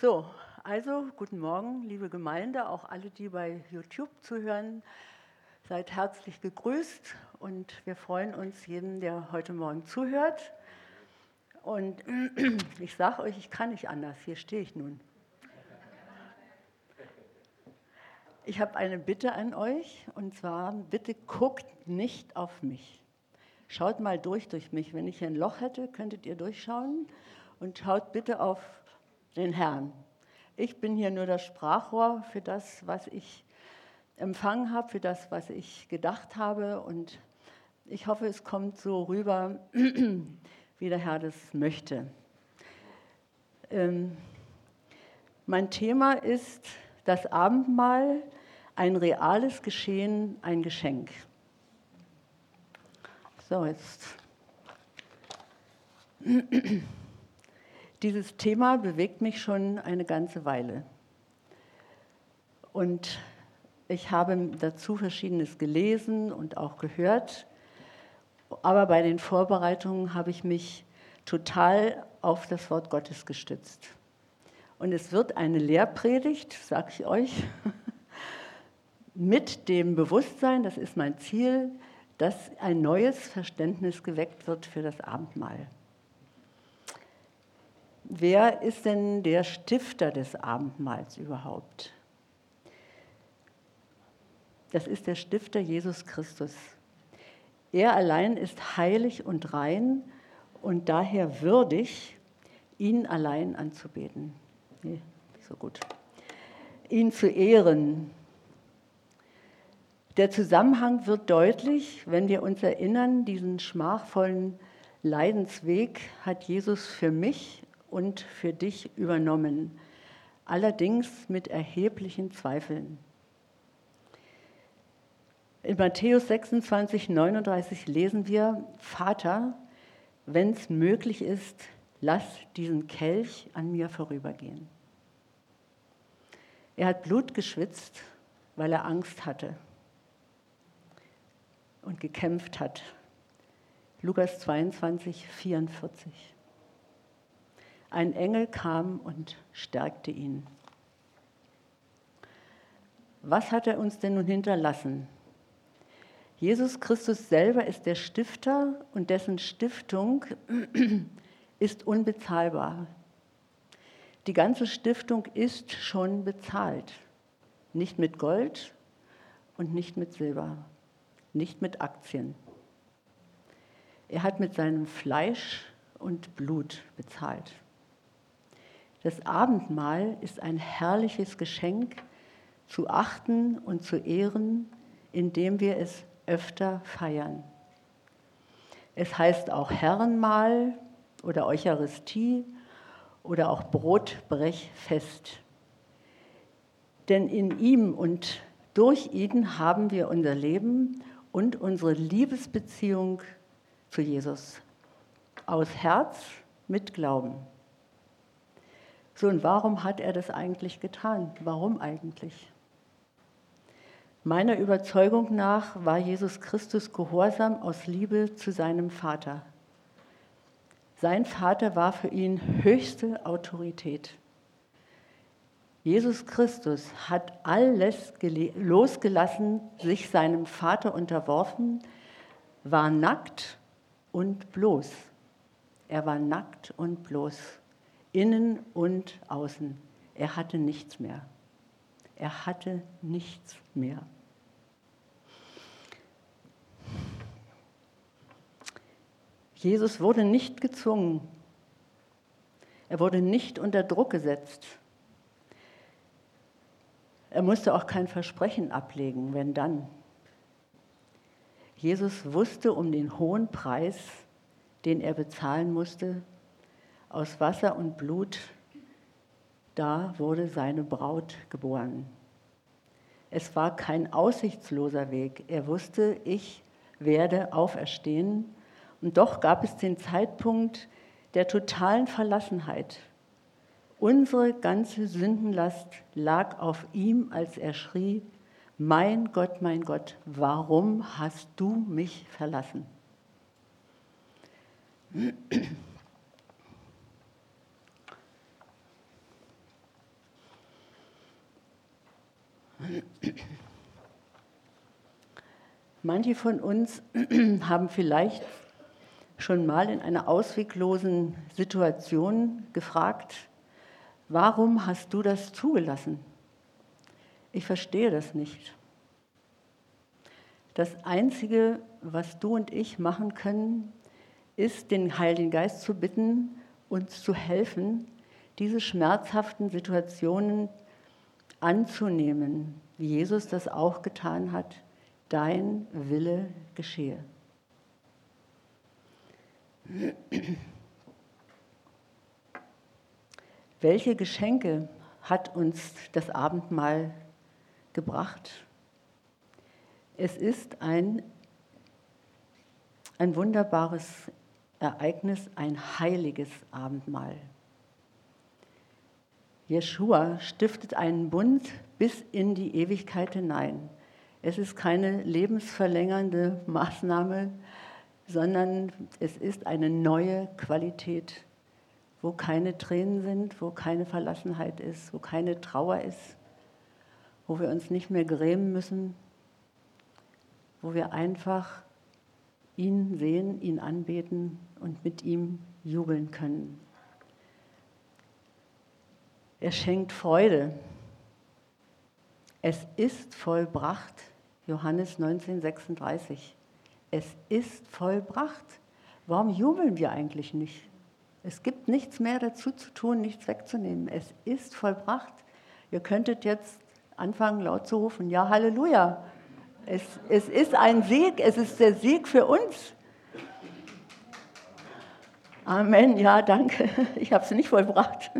So, also guten Morgen, liebe Gemeinde, auch alle, die bei YouTube zuhören. Seid herzlich gegrüßt und wir freuen uns jeden, der heute Morgen zuhört. Und ich sage euch, ich kann nicht anders, hier stehe ich nun. Ich habe eine Bitte an euch und zwar, bitte guckt nicht auf mich. Schaut mal durch durch mich. Wenn ich hier ein Loch hätte, könntet ihr durchschauen und schaut bitte auf den Herrn. Ich bin hier nur das Sprachrohr für das, was ich empfangen habe, für das, was ich gedacht habe und ich hoffe, es kommt so rüber, wie der Herr das möchte. Ähm, mein Thema ist das Abendmahl, ein reales Geschehen, ein Geschenk. So, jetzt. Dieses Thema bewegt mich schon eine ganze Weile. Und ich habe dazu Verschiedenes gelesen und auch gehört. Aber bei den Vorbereitungen habe ich mich total auf das Wort Gottes gestützt. Und es wird eine Lehrpredigt, sage ich euch, mit dem Bewusstsein, das ist mein Ziel, dass ein neues Verständnis geweckt wird für das Abendmahl. Wer ist denn der Stifter des Abendmahls überhaupt? Das ist der Stifter Jesus Christus. Er allein ist heilig und rein und daher würdig, ihn allein anzubeten. Nee, so gut. Ihn zu ehren. Der Zusammenhang wird deutlich, wenn wir uns erinnern, diesen schmachvollen Leidensweg hat Jesus für mich und für dich übernommen, allerdings mit erheblichen Zweifeln. In Matthäus 26, 39 lesen wir, Vater, wenn es möglich ist, lass diesen Kelch an mir vorübergehen. Er hat Blut geschwitzt, weil er Angst hatte und gekämpft hat. Lukas 22, 44. Ein Engel kam und stärkte ihn. Was hat er uns denn nun hinterlassen? Jesus Christus selber ist der Stifter und dessen Stiftung ist unbezahlbar. Die ganze Stiftung ist schon bezahlt. Nicht mit Gold und nicht mit Silber, nicht mit Aktien. Er hat mit seinem Fleisch und Blut bezahlt. Das Abendmahl ist ein herrliches Geschenk zu achten und zu ehren, indem wir es öfter feiern. Es heißt auch Herrenmahl oder Eucharistie oder auch Brotbrechfest. Denn in ihm und durch ihn haben wir unser Leben und unsere Liebesbeziehung zu Jesus aus Herz mit Glauben. So, und warum hat er das eigentlich getan? Warum eigentlich? Meiner Überzeugung nach war Jesus Christus gehorsam aus Liebe zu seinem Vater. Sein Vater war für ihn höchste Autorität. Jesus Christus hat alles losgelassen, sich seinem Vater unterworfen, war nackt und bloß. Er war nackt und bloß innen und außen. Er hatte nichts mehr. Er hatte nichts mehr. Jesus wurde nicht gezwungen. Er wurde nicht unter Druck gesetzt. Er musste auch kein Versprechen ablegen, wenn dann. Jesus wusste um den hohen Preis, den er bezahlen musste, aus Wasser und Blut, da wurde seine Braut geboren. Es war kein aussichtsloser Weg. Er wusste, ich werde auferstehen. Und doch gab es den Zeitpunkt der totalen Verlassenheit. Unsere ganze Sündenlast lag auf ihm, als er schrie, mein Gott, mein Gott, warum hast du mich verlassen? Manche von uns haben vielleicht schon mal in einer ausweglosen Situation gefragt, warum hast du das zugelassen? Ich verstehe das nicht. Das Einzige, was du und ich machen können, ist, den Heiligen Geist zu bitten, uns zu helfen, diese schmerzhaften Situationen anzunehmen, wie Jesus das auch getan hat. Dein Wille geschehe. Welche Geschenke hat uns das Abendmahl gebracht? Es ist ein, ein wunderbares Ereignis, ein heiliges Abendmahl. Jeshua stiftet einen Bund bis in die Ewigkeit hinein. Es ist keine lebensverlängernde Maßnahme, sondern es ist eine neue Qualität, wo keine Tränen sind, wo keine Verlassenheit ist, wo keine Trauer ist, wo wir uns nicht mehr grämen müssen, wo wir einfach ihn sehen, ihn anbeten und mit ihm jubeln können. Er schenkt Freude. Es ist vollbracht, Johannes 1936 es ist vollbracht. Warum jubeln wir eigentlich nicht? Es gibt nichts mehr dazu zu tun, nichts wegzunehmen. Es ist vollbracht. Ihr könntet jetzt anfangen laut zu rufen, ja, Halleluja. Es, es ist ein Sieg, es ist der Sieg für uns. Amen, ja, danke. Ich habe es nicht vollbracht.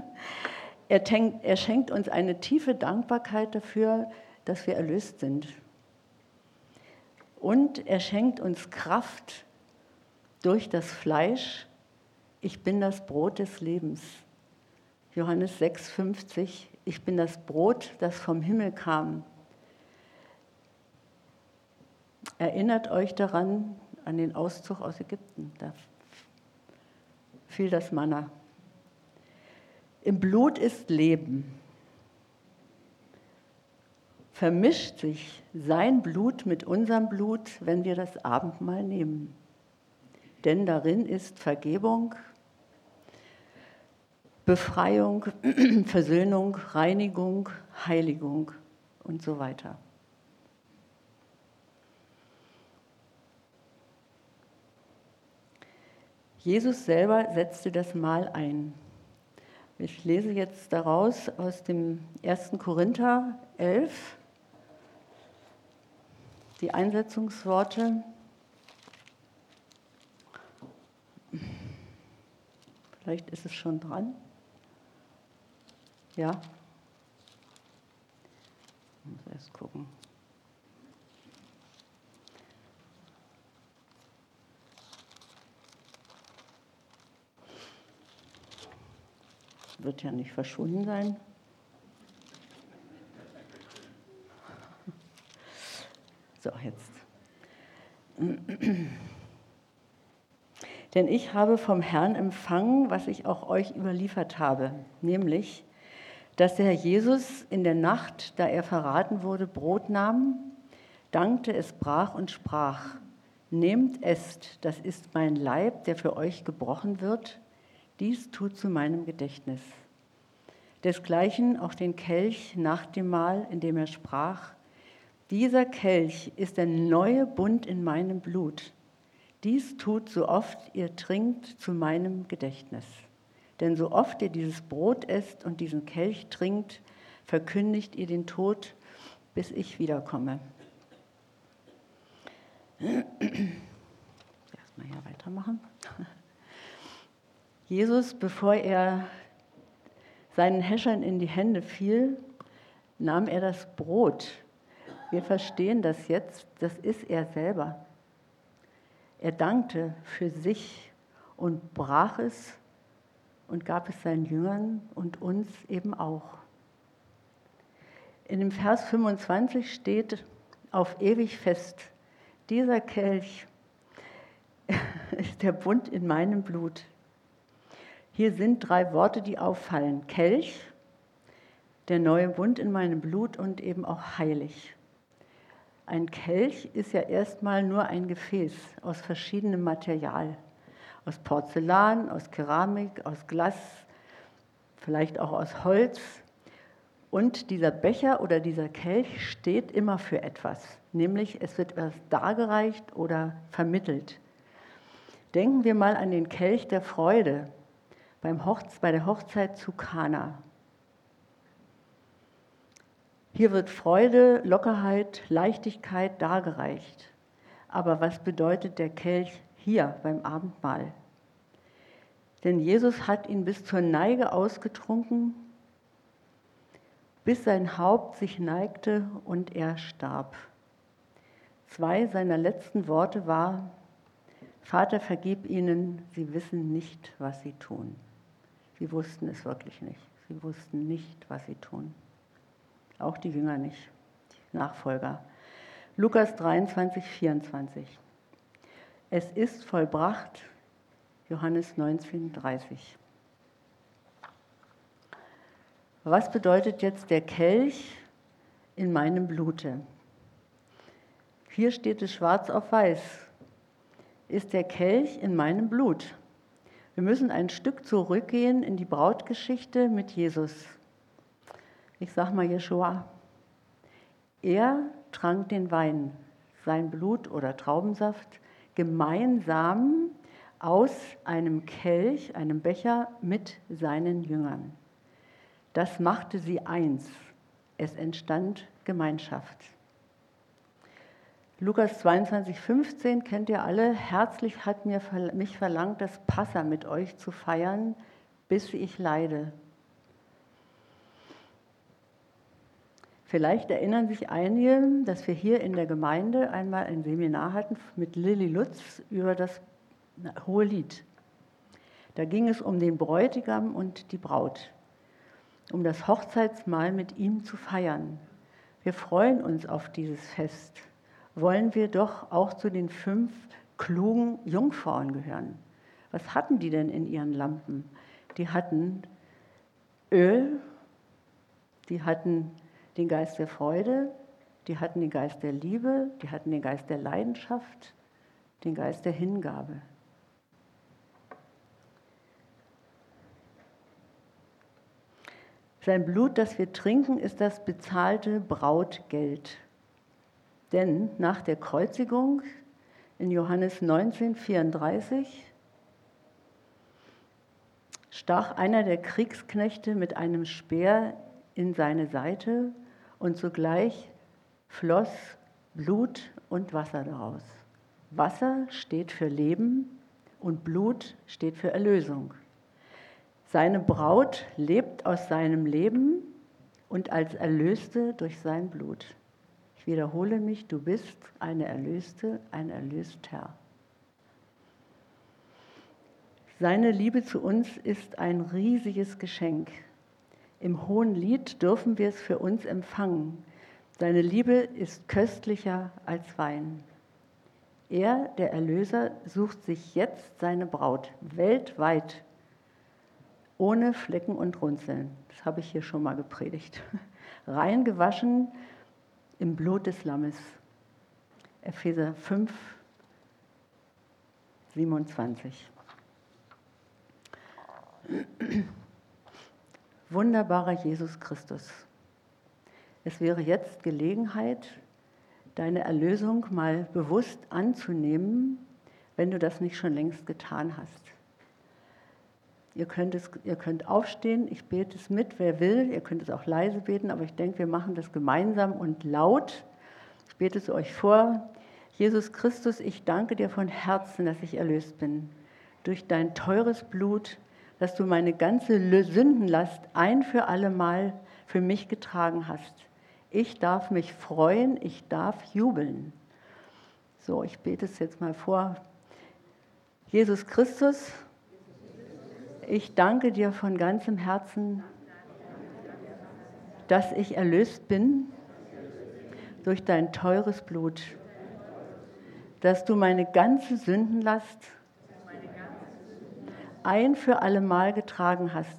Er, tenkt, er schenkt uns eine tiefe Dankbarkeit dafür, dass wir erlöst sind. Und er schenkt uns Kraft durch das Fleisch. Ich bin das Brot des Lebens. Johannes 6,50. Ich bin das Brot, das vom Himmel kam. Erinnert euch daran, an den Auszug aus Ägypten. Da fiel das Manna. Im Blut ist Leben vermischt sich sein Blut mit unserem Blut, wenn wir das Abendmahl nehmen. Denn darin ist Vergebung, Befreiung, Versöhnung, Reinigung, Heiligung und so weiter. Jesus selber setzte das Mahl ein. Ich lese jetzt daraus aus dem 1. Korinther 11, die Einsetzungsworte. Vielleicht ist es schon dran. Ja. Ich muss erst gucken. Wird ja nicht verschwunden sein. So, jetzt. Denn ich habe vom Herrn empfangen, was ich auch euch überliefert habe, nämlich, dass der Herr Jesus in der Nacht, da er verraten wurde, Brot nahm, dankte, es brach und sprach, Nehmt, esst, das ist mein Leib, der für euch gebrochen wird, dies tut zu meinem Gedächtnis. Desgleichen auch den Kelch nach dem Mahl, in dem er sprach, dieser Kelch ist der neue Bund in meinem Blut. Dies tut so oft ihr trinkt zu meinem Gedächtnis. Denn so oft ihr dieses Brot esst und diesen Kelch trinkt, verkündigt ihr den Tod, bis ich wiederkomme. Erstmal hier weitermachen. Jesus, bevor er seinen Häschern in die Hände fiel, nahm er das Brot wir verstehen das jetzt, das ist er selber. Er dankte für sich und brach es und gab es seinen Jüngern und uns eben auch. In dem Vers 25 steht auf ewig fest, dieser Kelch ist der Bund in meinem Blut. Hier sind drei Worte, die auffallen. Kelch, der neue Bund in meinem Blut und eben auch heilig. Ein Kelch ist ja erstmal nur ein Gefäß aus verschiedenem Material. Aus Porzellan, aus Keramik, aus Glas, vielleicht auch aus Holz. Und dieser Becher oder dieser Kelch steht immer für etwas, nämlich es wird etwas dargereicht oder vermittelt. Denken wir mal an den Kelch der Freude beim Hochze bei der Hochzeit zu Kana. Hier wird Freude, Lockerheit, Leichtigkeit dargereicht. Aber was bedeutet der Kelch hier beim Abendmahl? Denn Jesus hat ihn bis zur Neige ausgetrunken, bis sein Haupt sich neigte und er starb. Zwei seiner letzten Worte war, Vater, vergib ihnen, sie wissen nicht, was sie tun. Sie wussten es wirklich nicht. Sie wussten nicht, was sie tun. Auch die Jünger nicht, die Nachfolger. Lukas 23, 24. Es ist vollbracht, Johannes 19, 30. Was bedeutet jetzt der Kelch in meinem Blute? Hier steht es schwarz auf weiß. Ist der Kelch in meinem Blut? Wir müssen ein Stück zurückgehen in die Brautgeschichte mit Jesus ich sag mal Jeshua, er trank den Wein, sein Blut oder Traubensaft, gemeinsam aus einem Kelch, einem Becher mit seinen Jüngern. Das machte sie eins. Es entstand Gemeinschaft. Lukas 22, 15 kennt ihr alle. Herzlich hat mir, mich verlangt, das Passa mit euch zu feiern, bis ich leide. Vielleicht erinnern sich einige, dass wir hier in der Gemeinde einmal ein Seminar hatten mit Lilly Lutz über das Hohe Lied. Da ging es um den Bräutigam und die Braut, um das Hochzeitsmahl mit ihm zu feiern. Wir freuen uns auf dieses Fest. Wollen wir doch auch zu den fünf klugen Jungfrauen gehören. Was hatten die denn in ihren Lampen? Die hatten Öl, die hatten den Geist der Freude, die hatten den Geist der Liebe, die hatten den Geist der Leidenschaft, den Geist der Hingabe. Sein Blut, das wir trinken, ist das bezahlte Brautgeld. Denn nach der Kreuzigung in Johannes 19, 34 stach einer der Kriegsknechte mit einem Speer in seine Seite und zugleich floss Blut und Wasser daraus. Wasser steht für Leben und Blut steht für Erlösung. Seine Braut lebt aus seinem Leben und als Erlöste durch sein Blut. Ich wiederhole mich, du bist eine Erlöste, ein Erlöster. Seine Liebe zu uns ist ein riesiges Geschenk. Im Hohen Lied dürfen wir es für uns empfangen. Seine Liebe ist köstlicher als Wein. Er, der Erlöser, sucht sich jetzt seine Braut weltweit, ohne Flecken und Runzeln. Das habe ich hier schon mal gepredigt. Rein gewaschen im Blut des Lammes. Epheser 5, 27. Wunderbarer Jesus Christus, es wäre jetzt Gelegenheit, deine Erlösung mal bewusst anzunehmen, wenn du das nicht schon längst getan hast. Ihr könnt, es, ihr könnt aufstehen, ich bete es mit, wer will. Ihr könnt es auch leise beten, aber ich denke, wir machen das gemeinsam und laut. Ich bete es euch vor. Jesus Christus, ich danke dir von Herzen, dass ich erlöst bin. Durch dein teures Blut dass du meine ganze Sündenlast ein für allemal für mich getragen hast. Ich darf mich freuen, ich darf jubeln. So, ich bete es jetzt mal vor. Jesus Christus, ich danke dir von ganzem Herzen, dass ich erlöst bin durch dein teures Blut, dass du meine ganze Sündenlast ein für allemal getragen hast.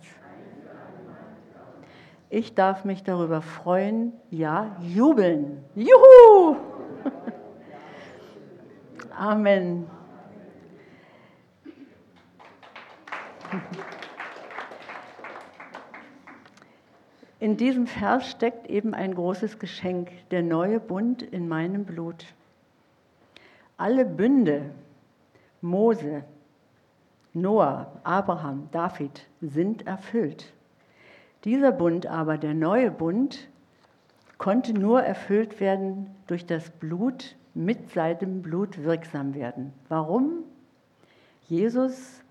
Ich darf mich darüber freuen, ja, jubeln. Juhu! Amen. In diesem Vers steckt eben ein großes Geschenk, der neue Bund in meinem Blut. Alle Bünde, Mose, Noah, Abraham, David, sind erfüllt. Dieser Bund aber, der neue Bund, konnte nur erfüllt werden durch das Blut, mit seinem Blut wirksam werden. Warum? Jesus,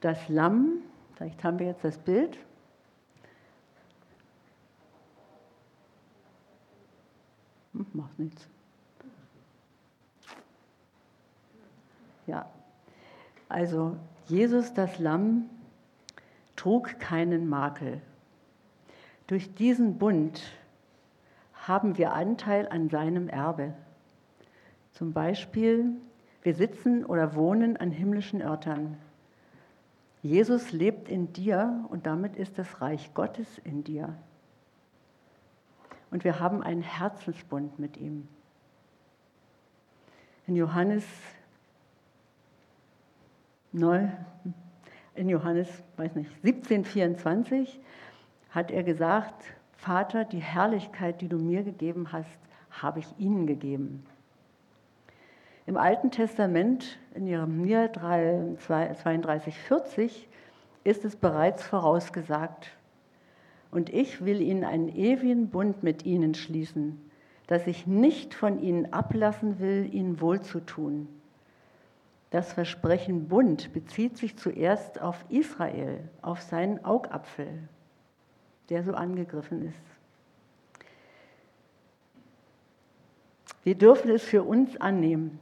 das Lamm, vielleicht haben wir jetzt das Bild, Hm, macht nichts. Ja, also Jesus, das Lamm, trug keinen Makel. Durch diesen Bund haben wir Anteil an seinem Erbe. Zum Beispiel, wir sitzen oder wohnen an himmlischen Örtern. Jesus lebt in dir und damit ist das Reich Gottes in dir und wir haben einen Herzensbund mit ihm. In Johannes 9, in Johannes, weiß nicht, 17, 24 hat er gesagt, Vater, die Herrlichkeit, die du mir gegeben hast, habe ich ihnen gegeben. Im Alten Testament, in Jeremia 32, 40, ist es bereits vorausgesagt, und ich will ihnen einen ewigen Bund mit ihnen schließen, dass ich nicht von ihnen ablassen will, ihnen wohlzutun. Das Versprechen Bund bezieht sich zuerst auf Israel, auf seinen Augapfel, der so angegriffen ist. Wir dürfen es für uns annehmen,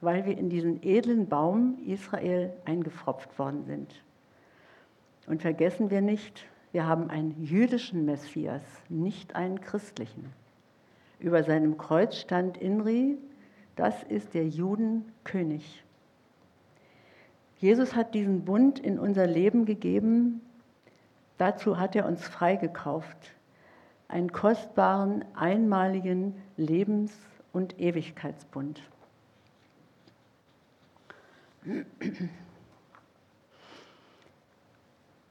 weil wir in diesen edlen Baum Israel eingepfropft worden sind. Und vergessen wir nicht, wir haben einen jüdischen Messias, nicht einen christlichen. Über seinem Kreuz stand Inri, das ist der Judenkönig. Jesus hat diesen Bund in unser Leben gegeben. Dazu hat er uns freigekauft. Einen kostbaren, einmaligen Lebens- und Ewigkeitsbund.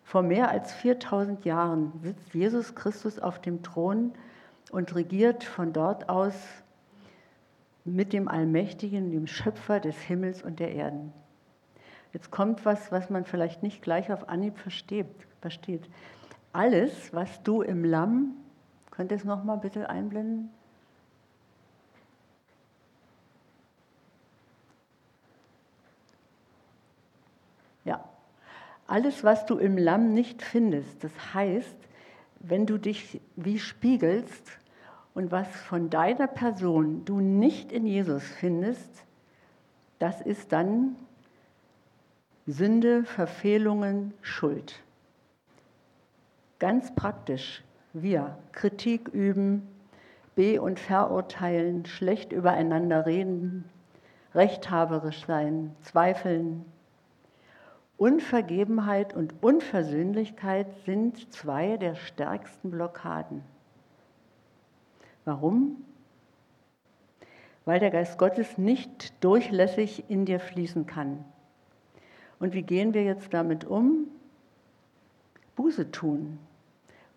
Vor mehr als 4000 Jahren sitzt Jesus Christus auf dem Thron und regiert von dort aus mit dem Allmächtigen, dem Schöpfer des Himmels und der Erden. Jetzt kommt was, was man vielleicht nicht gleich auf Anhieb versteht. versteht. Alles, was du im Lamm, könnt ihr es nochmal bitte einblenden? Ja, alles, was du im Lamm nicht findest, das heißt, wenn du dich wie spiegelst und was von deiner Person du nicht in Jesus findest, das ist dann Sünde, Verfehlungen, Schuld. Ganz praktisch, wir Kritik üben, be- und verurteilen, schlecht übereinander reden, rechthaberisch sein, zweifeln, Unvergebenheit und Unversöhnlichkeit sind zwei der stärksten Blockaden. Warum? Weil der Geist Gottes nicht durchlässig in dir fließen kann. Und wie gehen wir jetzt damit um? Buße tun.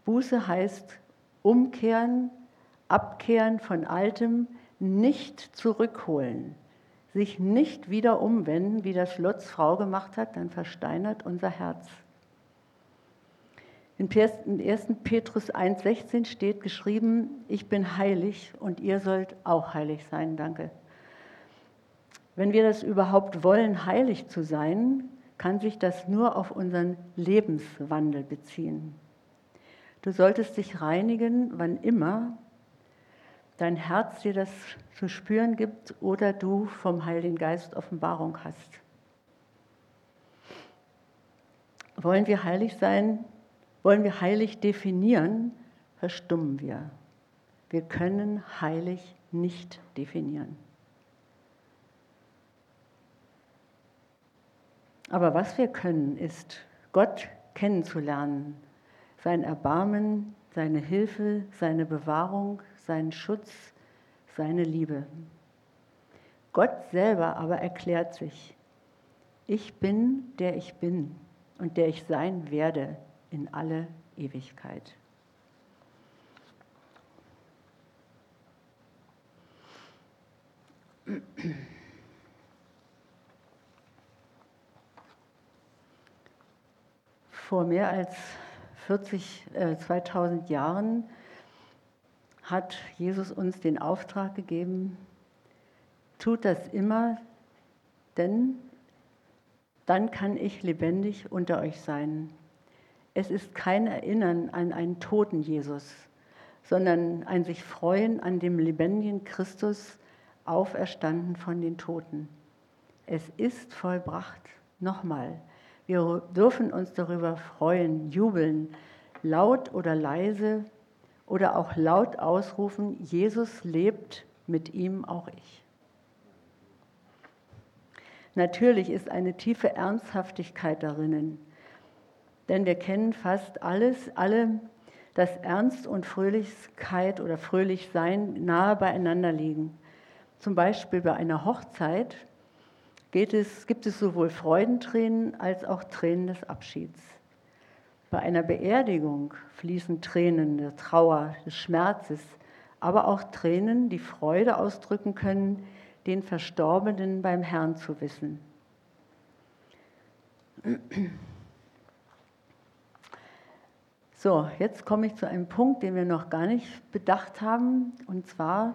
Buße heißt umkehren, abkehren von Altem, nicht zurückholen sich nicht wieder umwenden, wie das Lots Frau gemacht hat, dann versteinert unser Herz. In 1. Petrus 1,16 steht geschrieben, ich bin heilig und ihr sollt auch heilig sein. Danke. Wenn wir das überhaupt wollen, heilig zu sein, kann sich das nur auf unseren Lebenswandel beziehen. Du solltest dich reinigen, wann immer dein Herz dir das zu spüren gibt oder du vom Heiligen Geist Offenbarung hast. Wollen wir heilig sein, wollen wir heilig definieren, verstummen wir. Wir können heilig nicht definieren. Aber was wir können, ist, Gott kennenzulernen, sein Erbarmen, seine Hilfe, seine Bewahrung, seinen Schutz, seine Liebe. Gott selber aber erklärt sich, ich bin, der ich bin und der ich sein werde in alle Ewigkeit. Vor mehr als 40, äh, 2000 Jahren hat Jesus uns den Auftrag gegeben, tut das immer, denn dann kann ich lebendig unter euch sein. Es ist kein Erinnern an einen toten Jesus, sondern ein sich freuen an dem lebendigen Christus, auferstanden von den Toten. Es ist vollbracht. Nochmal, wir dürfen uns darüber freuen, jubeln, laut oder leise oder auch laut ausrufen, Jesus lebt, mit ihm auch ich. Natürlich ist eine tiefe Ernsthaftigkeit darinnen, denn wir kennen fast alles, alle, dass Ernst und Fröhlichkeit oder Fröhlichsein nahe beieinander liegen. Zum Beispiel bei einer Hochzeit es, gibt es sowohl Freudentränen als auch Tränen des Abschieds. Bei einer Beerdigung fließen Tränen der Trauer, des Schmerzes, aber auch Tränen, die Freude ausdrücken können, den Verstorbenen beim Herrn zu wissen. So, jetzt komme ich zu einem Punkt, den wir noch gar nicht bedacht haben. Und zwar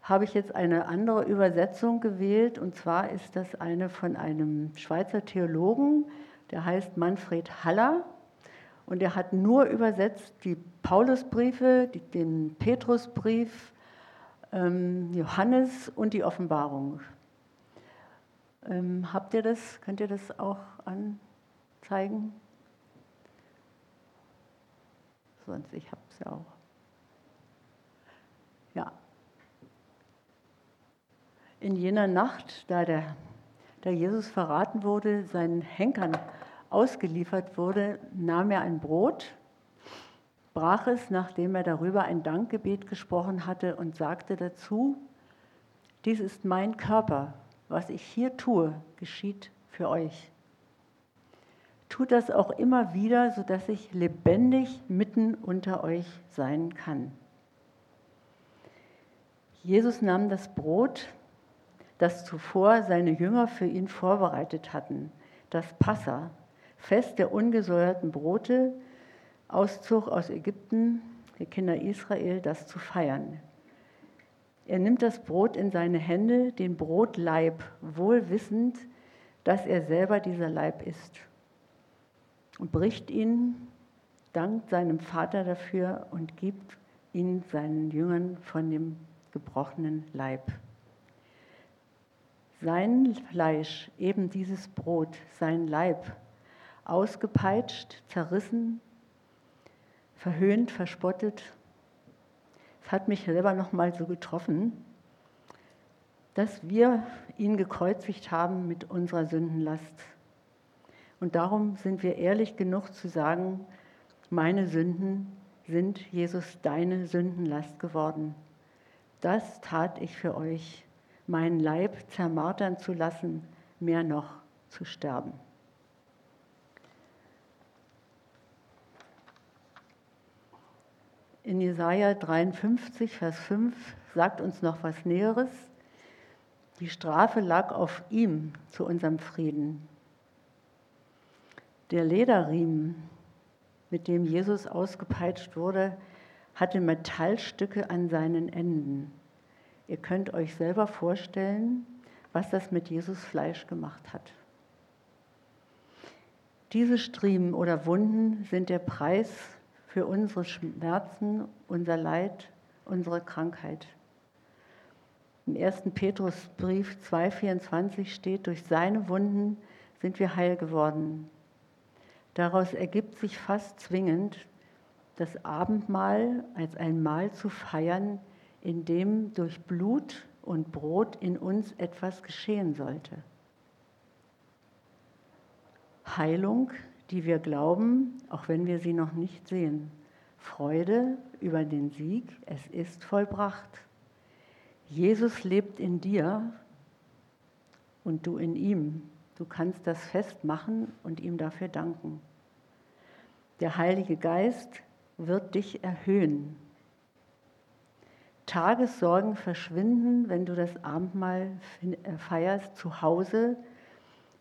habe ich jetzt eine andere Übersetzung gewählt. Und zwar ist das eine von einem Schweizer Theologen, der heißt Manfred Haller. Und er hat nur übersetzt die Paulusbriefe, den Petrusbrief, ähm, Johannes und die Offenbarung. Ähm, habt ihr das? Könnt ihr das auch anzeigen? Sonst, ich habe es ja auch. Ja, in jener Nacht, da der, der Jesus verraten wurde, seinen Henkern ausgeliefert wurde, nahm er ein Brot, brach es, nachdem er darüber ein Dankgebet gesprochen hatte und sagte dazu, dies ist mein Körper, was ich hier tue, geschieht für euch. Tut das auch immer wieder, sodass ich lebendig mitten unter euch sein kann. Jesus nahm das Brot, das zuvor seine Jünger für ihn vorbereitet hatten, das Passa, Fest der ungesäuerten Brote, Auszug aus Ägypten, der Kinder Israel, das zu feiern. Er nimmt das Brot in seine Hände, den Brotleib, wohl wissend, dass er selber dieser Leib ist, und bricht ihn, dankt seinem Vater dafür und gibt ihn seinen Jüngern von dem gebrochenen Leib. Sein Fleisch, eben dieses Brot, sein Leib, ausgepeitscht, zerrissen, verhöhnt, verspottet. Es hat mich selber noch mal so getroffen, dass wir ihn gekreuzigt haben mit unserer Sündenlast. Und darum sind wir ehrlich genug zu sagen, meine Sünden sind Jesus deine Sündenlast geworden. Das tat ich für euch meinen Leib zermartern zu lassen, mehr noch zu sterben. In Jesaja 53, Vers 5 sagt uns noch was Näheres. Die Strafe lag auf ihm zu unserem Frieden. Der Lederriemen, mit dem Jesus ausgepeitscht wurde, hatte Metallstücke an seinen Enden. Ihr könnt euch selber vorstellen, was das mit Jesus Fleisch gemacht hat. Diese Striemen oder Wunden sind der Preis für unsere Schmerzen, unser Leid, unsere Krankheit. Im 1. Petrusbrief 2,24 steht, durch seine Wunden sind wir heil geworden. Daraus ergibt sich fast zwingend, das Abendmahl als ein Mahl zu feiern, in dem durch Blut und Brot in uns etwas geschehen sollte. Heilung, die wir glauben, auch wenn wir sie noch nicht sehen. Freude über den Sieg, es ist vollbracht. Jesus lebt in dir und du in ihm. Du kannst das festmachen und ihm dafür danken. Der Heilige Geist wird dich erhöhen. Tagessorgen verschwinden, wenn du das Abendmahl äh, feierst zu Hause,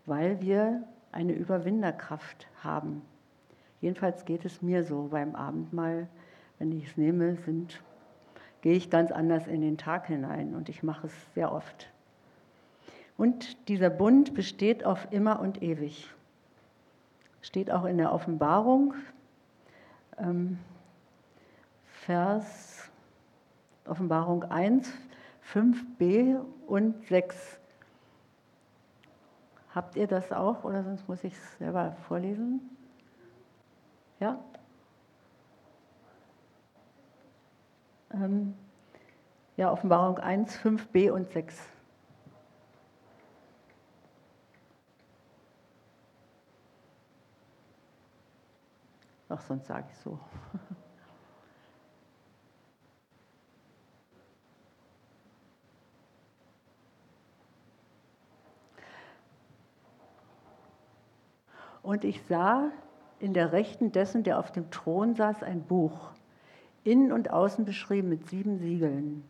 weil wir eine Überwinderkraft haben. Jedenfalls geht es mir so beim Abendmahl, wenn ich es nehme, sind, gehe ich ganz anders in den Tag hinein und ich mache es sehr oft. Und dieser Bund besteht auf immer und ewig. Steht auch in der Offenbarung, ähm, Vers Offenbarung 1, 5b und 6. Habt ihr das auch oder sonst muss ich es selber vorlesen? Ja? Ähm, ja, Offenbarung 1, 5b und 6. Ach, sonst sage ich so. Und ich sah in der Rechten dessen, der auf dem Thron saß, ein Buch, innen und außen beschrieben mit sieben Siegeln.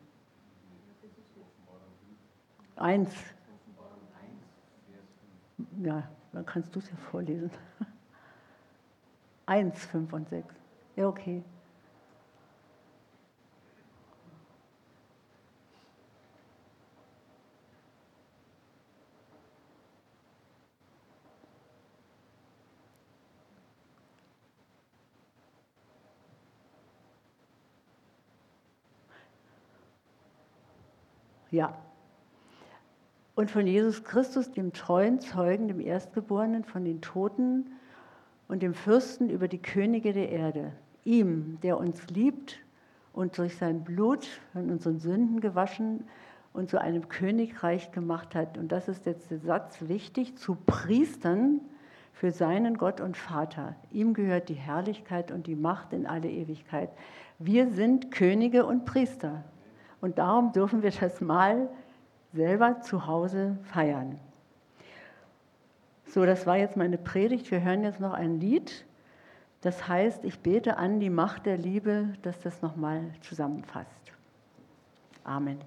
Eins. Ja, dann kannst du es ja vorlesen. Eins, fünf und sechs. Ja, okay. Ja. Und von Jesus Christus, dem treuen Zeugen, dem Erstgeborenen von den Toten und dem Fürsten über die Könige der Erde. Ihm, der uns liebt und durch sein Blut von unseren Sünden gewaschen und zu einem Königreich gemacht hat. Und das ist jetzt der Satz wichtig, zu Priestern für seinen Gott und Vater. Ihm gehört die Herrlichkeit und die Macht in alle Ewigkeit. Wir sind Könige und Priester. Und darum dürfen wir das Mal selber zu Hause feiern. So, das war jetzt meine Predigt. Wir hören jetzt noch ein Lied. Das heißt, ich bete an die Macht der Liebe, dass das nochmal zusammenfasst. Amen.